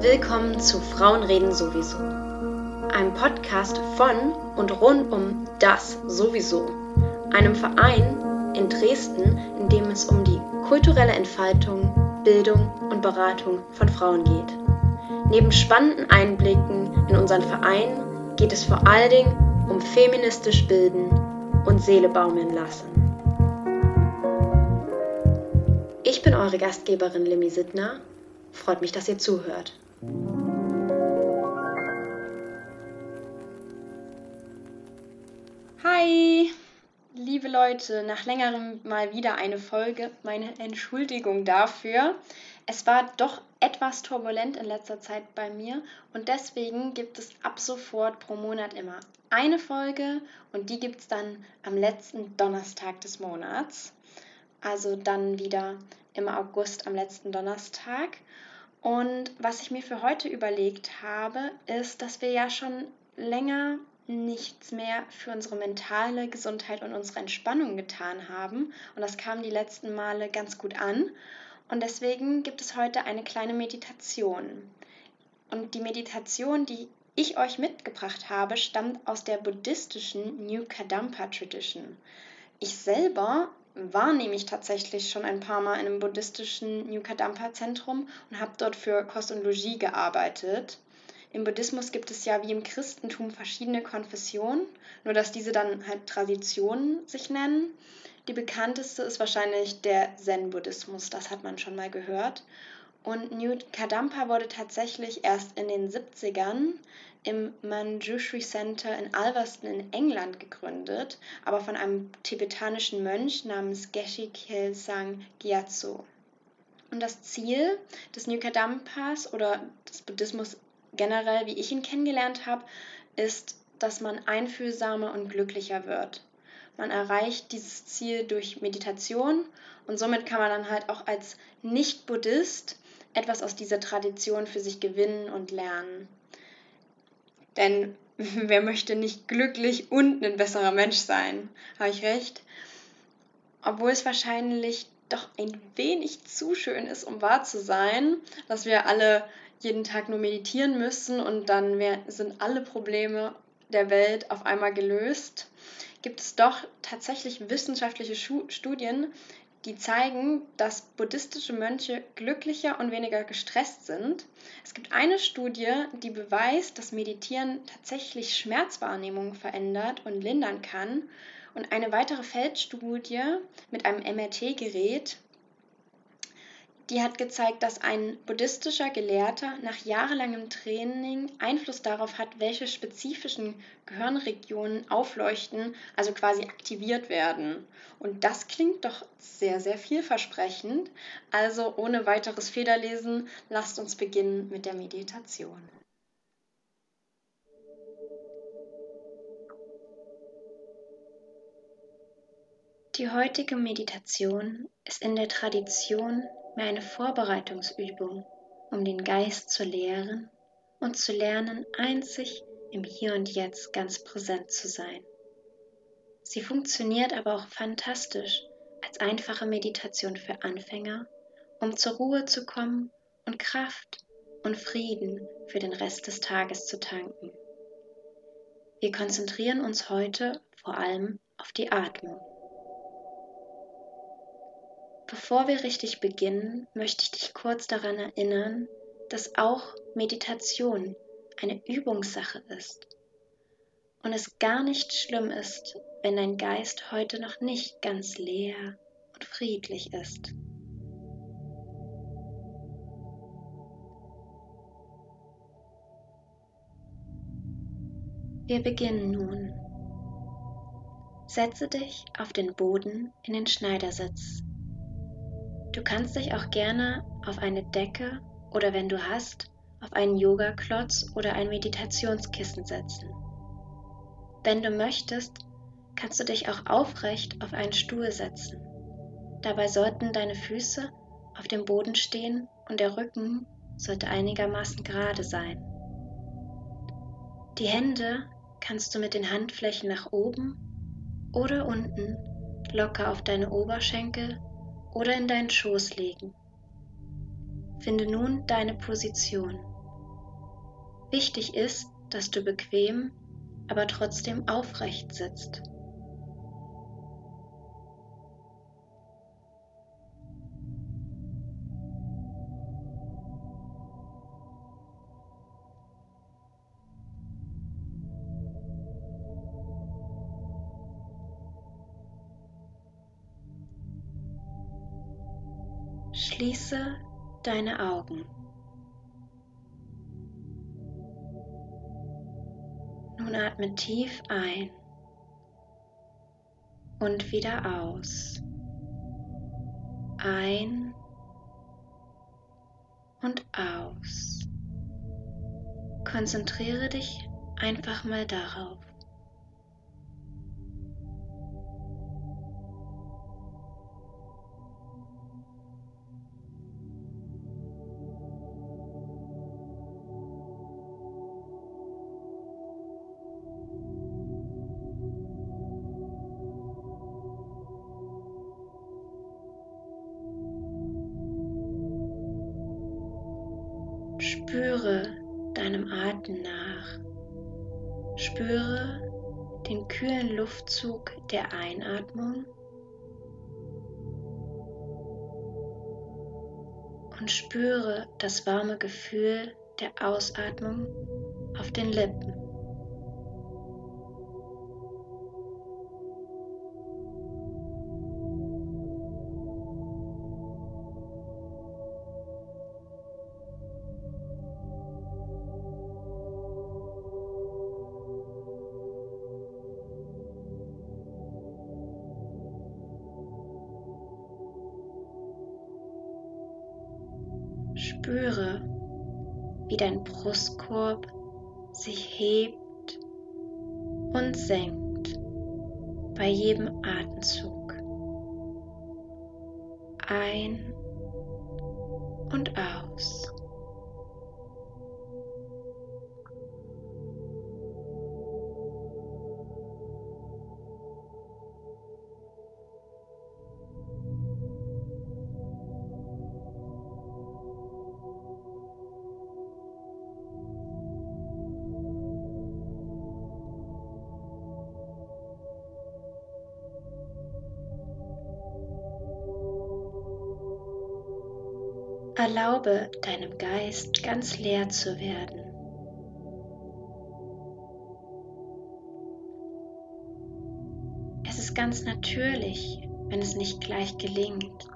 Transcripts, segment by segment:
Willkommen zu Frauen reden sowieso. Einem Podcast von und rund um das sowieso. Einem Verein in Dresden, in dem es um die kulturelle Entfaltung, Bildung und Beratung von Frauen geht. Neben spannenden Einblicken in unseren Verein geht es vor allen Dingen um feministisch bilden und Seele baumeln lassen. Ich bin eure Gastgeberin Limi Sittner. Freut mich, dass ihr zuhört. Hi, liebe Leute, nach längerem mal wieder eine Folge. Meine Entschuldigung dafür. Es war doch etwas turbulent in letzter Zeit bei mir und deswegen gibt es ab sofort pro Monat immer eine Folge und die gibt es dann am letzten Donnerstag des Monats. Also dann wieder im August am letzten Donnerstag. Und was ich mir für heute überlegt habe, ist, dass wir ja schon länger nichts mehr für unsere mentale Gesundheit und unsere Entspannung getan haben. Und das kam die letzten Male ganz gut an. Und deswegen gibt es heute eine kleine Meditation. Und die Meditation, die ich euch mitgebracht habe, stammt aus der buddhistischen New Kadampa Tradition. Ich selber war nämlich tatsächlich schon ein paar Mal in einem buddhistischen New Kadampa Zentrum und habe dort für Kost und Logis gearbeitet. Im Buddhismus gibt es ja wie im Christentum verschiedene Konfessionen, nur dass diese dann halt Traditionen sich nennen. Die bekannteste ist wahrscheinlich der Zen-Buddhismus, das hat man schon mal gehört. Und New Kadampa wurde tatsächlich erst in den 70ern im Manjushri Center in Alverston in England gegründet, aber von einem tibetanischen Mönch namens Geshe Kelsang Gyatso. Und das Ziel des New Kadampas oder des Buddhismus generell, wie ich ihn kennengelernt habe, ist, dass man einfühlsamer und glücklicher wird. Man erreicht dieses Ziel durch Meditation und somit kann man dann halt auch als Nicht-Buddhist etwas aus dieser Tradition für sich gewinnen und lernen. Denn wer möchte nicht glücklich und ein besserer Mensch sein? Habe ich recht? Obwohl es wahrscheinlich doch ein wenig zu schön ist, um wahr zu sein, dass wir alle jeden Tag nur meditieren müssen und dann sind alle Probleme der Welt auf einmal gelöst gibt es doch tatsächlich wissenschaftliche Studien, die zeigen, dass buddhistische Mönche glücklicher und weniger gestresst sind. Es gibt eine Studie, die beweist, dass Meditieren tatsächlich Schmerzwahrnehmung verändert und lindern kann. Und eine weitere Feldstudie mit einem MRT-Gerät die hat gezeigt, dass ein buddhistischer Gelehrter nach jahrelangem Training Einfluss darauf hat, welche spezifischen Gehirnregionen aufleuchten, also quasi aktiviert werden. Und das klingt doch sehr, sehr vielversprechend. Also ohne weiteres Federlesen, lasst uns beginnen mit der Meditation. Die heutige Meditation ist in der Tradition mehr eine Vorbereitungsübung, um den Geist zu lehren und zu lernen, einzig im Hier und Jetzt ganz präsent zu sein. Sie funktioniert aber auch fantastisch als einfache Meditation für Anfänger, um zur Ruhe zu kommen und Kraft und Frieden für den Rest des Tages zu tanken. Wir konzentrieren uns heute vor allem auf die Atmung. Bevor wir richtig beginnen, möchte ich dich kurz daran erinnern, dass auch Meditation eine Übungssache ist und es gar nicht schlimm ist, wenn dein Geist heute noch nicht ganz leer und friedlich ist. Wir beginnen nun. Setze dich auf den Boden in den Schneidersitz. Du kannst dich auch gerne auf eine Decke oder wenn du hast, auf einen Yoga-Klotz oder ein Meditationskissen setzen. Wenn du möchtest, kannst du dich auch aufrecht auf einen Stuhl setzen. Dabei sollten deine Füße auf dem Boden stehen und der Rücken sollte einigermaßen gerade sein. Die Hände kannst du mit den Handflächen nach oben oder unten locker auf deine Oberschenkel oder in deinen Schoß legen. Finde nun deine Position. Wichtig ist, dass du bequem, aber trotzdem aufrecht sitzt. Schließe deine Augen. Nun atme tief ein und wieder aus. Ein und aus. Konzentriere dich einfach mal darauf. Spüre deinem Atem nach. Spüre den kühlen Luftzug der Einatmung und spüre das warme Gefühl der Ausatmung auf den Lippen. Spüre, wie dein Brustkorb sich hebt und senkt bei jedem Atemzug. Ein und aus. Erlaube deinem Geist ganz leer zu werden. Es ist ganz natürlich, wenn es nicht gleich gelingt.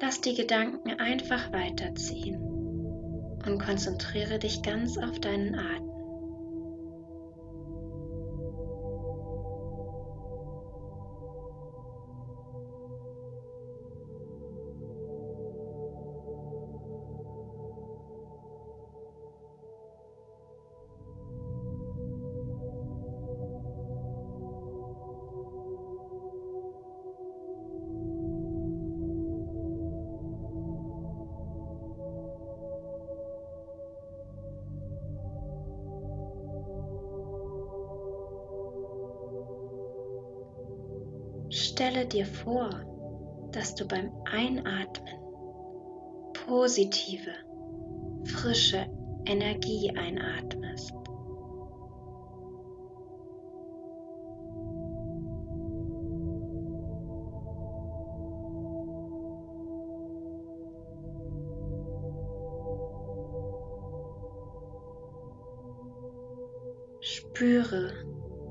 Lass die Gedanken einfach weiterziehen und konzentriere dich ganz auf deinen Atem. Stelle dir vor, dass du beim Einatmen positive, frische Energie einatmest. Spüre,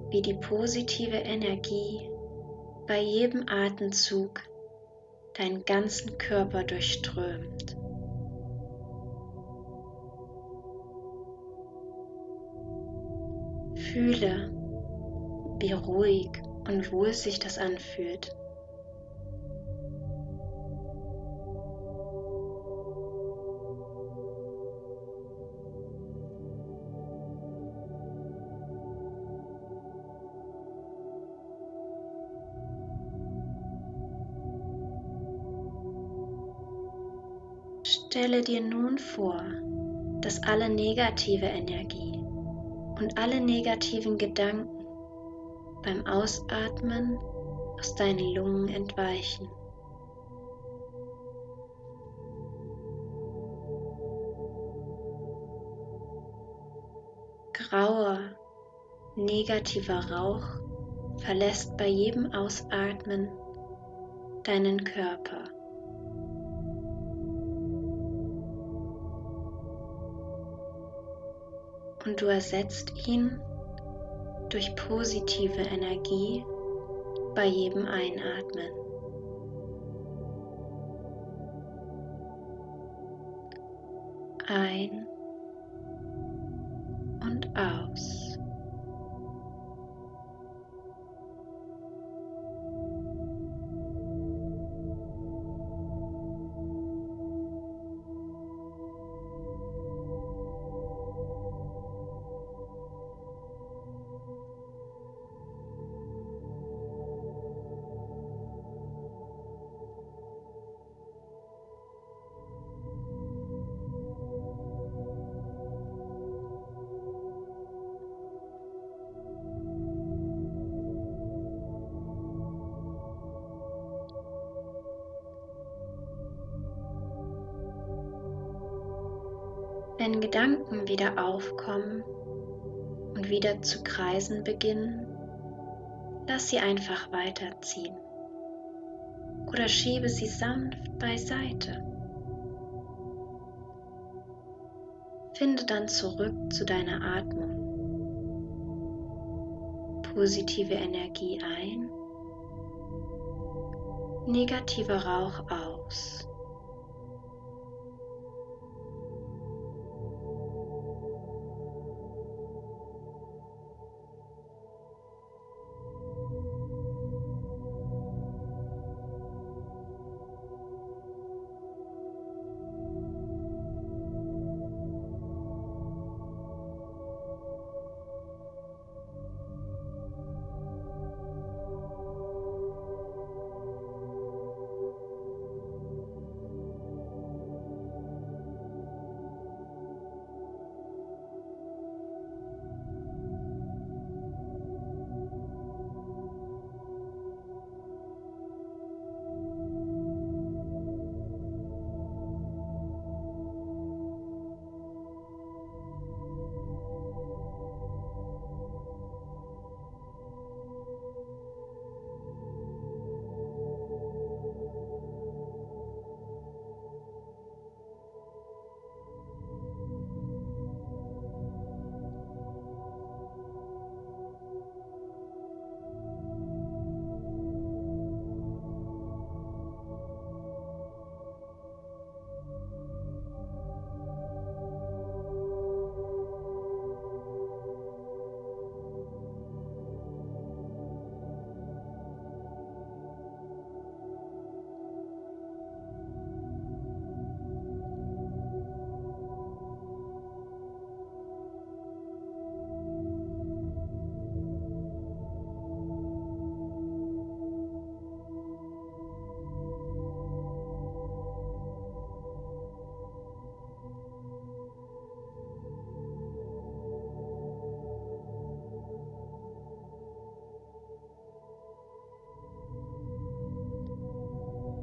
wie die positive Energie bei jedem Atemzug deinen ganzen Körper durchströmt. Fühle, wie ruhig und wohl sich das anfühlt. Stelle dir nun vor, dass alle negative Energie und alle negativen Gedanken beim Ausatmen aus deinen Lungen entweichen. grauer, negativer Rauch verlässt bei jedem Ausatmen deinen Körper. Und du ersetzt ihn durch positive Energie bei jedem Einatmen. Ein und aus. Wenn Gedanken wieder aufkommen und wieder zu kreisen beginnen, lass sie einfach weiterziehen oder schiebe sie sanft beiseite. Finde dann zurück zu deiner Atmung. Positive Energie ein, negativer Rauch aus.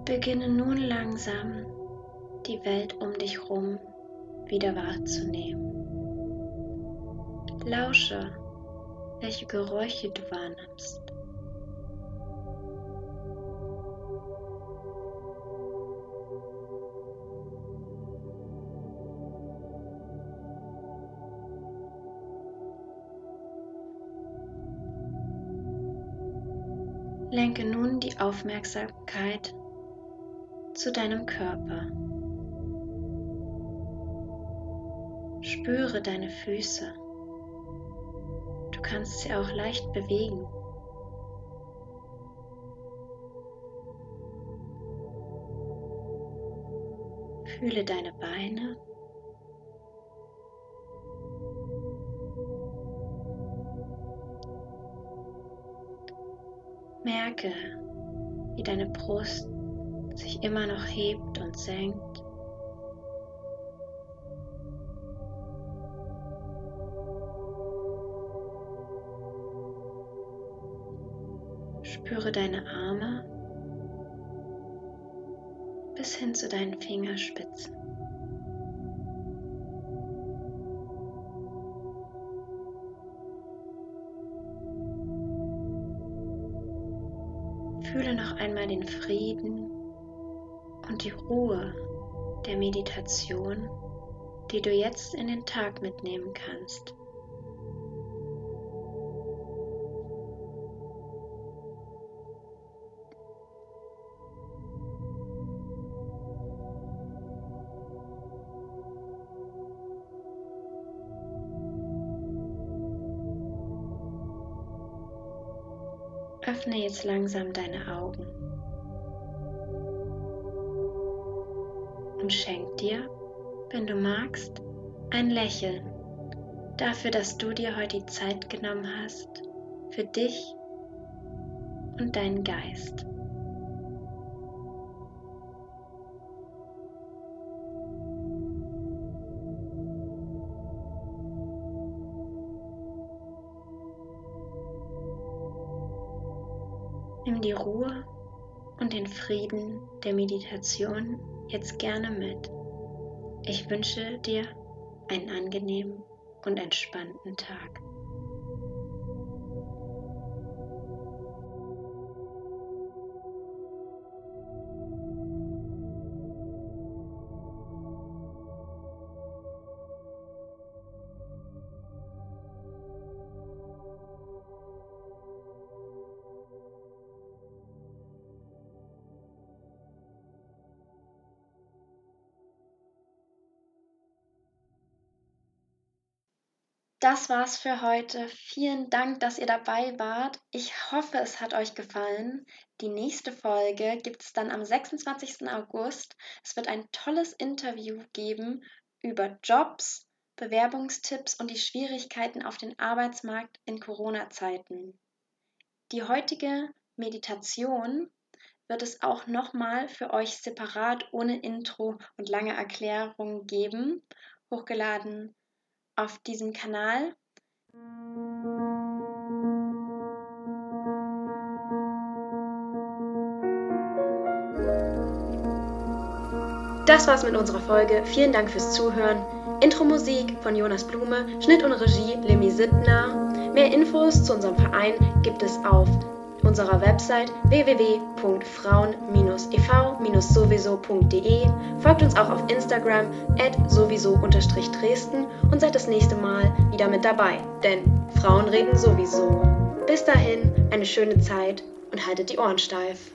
Beginne nun langsam die Welt um dich herum wieder wahrzunehmen. Lausche, welche Geräusche du wahrnimmst. Lenke nun die Aufmerksamkeit zu deinem Körper. Spüre deine Füße. Du kannst sie auch leicht bewegen. Fühle deine Beine. Merke, wie deine Brust sich immer noch hebt und senkt. Spüre deine Arme bis hin zu deinen Fingerspitzen. Fühle noch einmal den Frieden und die Ruhe der Meditation, die du jetzt in den Tag mitnehmen kannst. Öffne jetzt langsam deine Augen und schenk dir, wenn du magst, ein Lächeln dafür, dass du dir heute die Zeit genommen hast für dich und deinen Geist. Nimm die Ruhe und den Frieden der Meditation jetzt gerne mit. Ich wünsche dir einen angenehmen und entspannten Tag. Das war's für heute. Vielen Dank, dass ihr dabei wart. Ich hoffe, es hat euch gefallen. Die nächste Folge gibt es dann am 26. August. Es wird ein tolles Interview geben über Jobs, Bewerbungstipps und die Schwierigkeiten auf dem Arbeitsmarkt in Corona-Zeiten. Die heutige Meditation wird es auch nochmal für euch separat ohne Intro und lange Erklärung geben, hochgeladen auf diesem Kanal. Das war's mit unserer Folge. Vielen Dank fürs Zuhören. Intro-Musik von Jonas Blume, Schnitt und Regie Lemmy Sittner. Mehr Infos zu unserem Verein gibt es auf unserer Website www.frauen-ev-sowieso.de, folgt uns auch auf Instagram at sowieso-dresden und seid das nächste Mal wieder mit dabei, denn Frauen reden sowieso. Bis dahin, eine schöne Zeit und haltet die Ohren steif.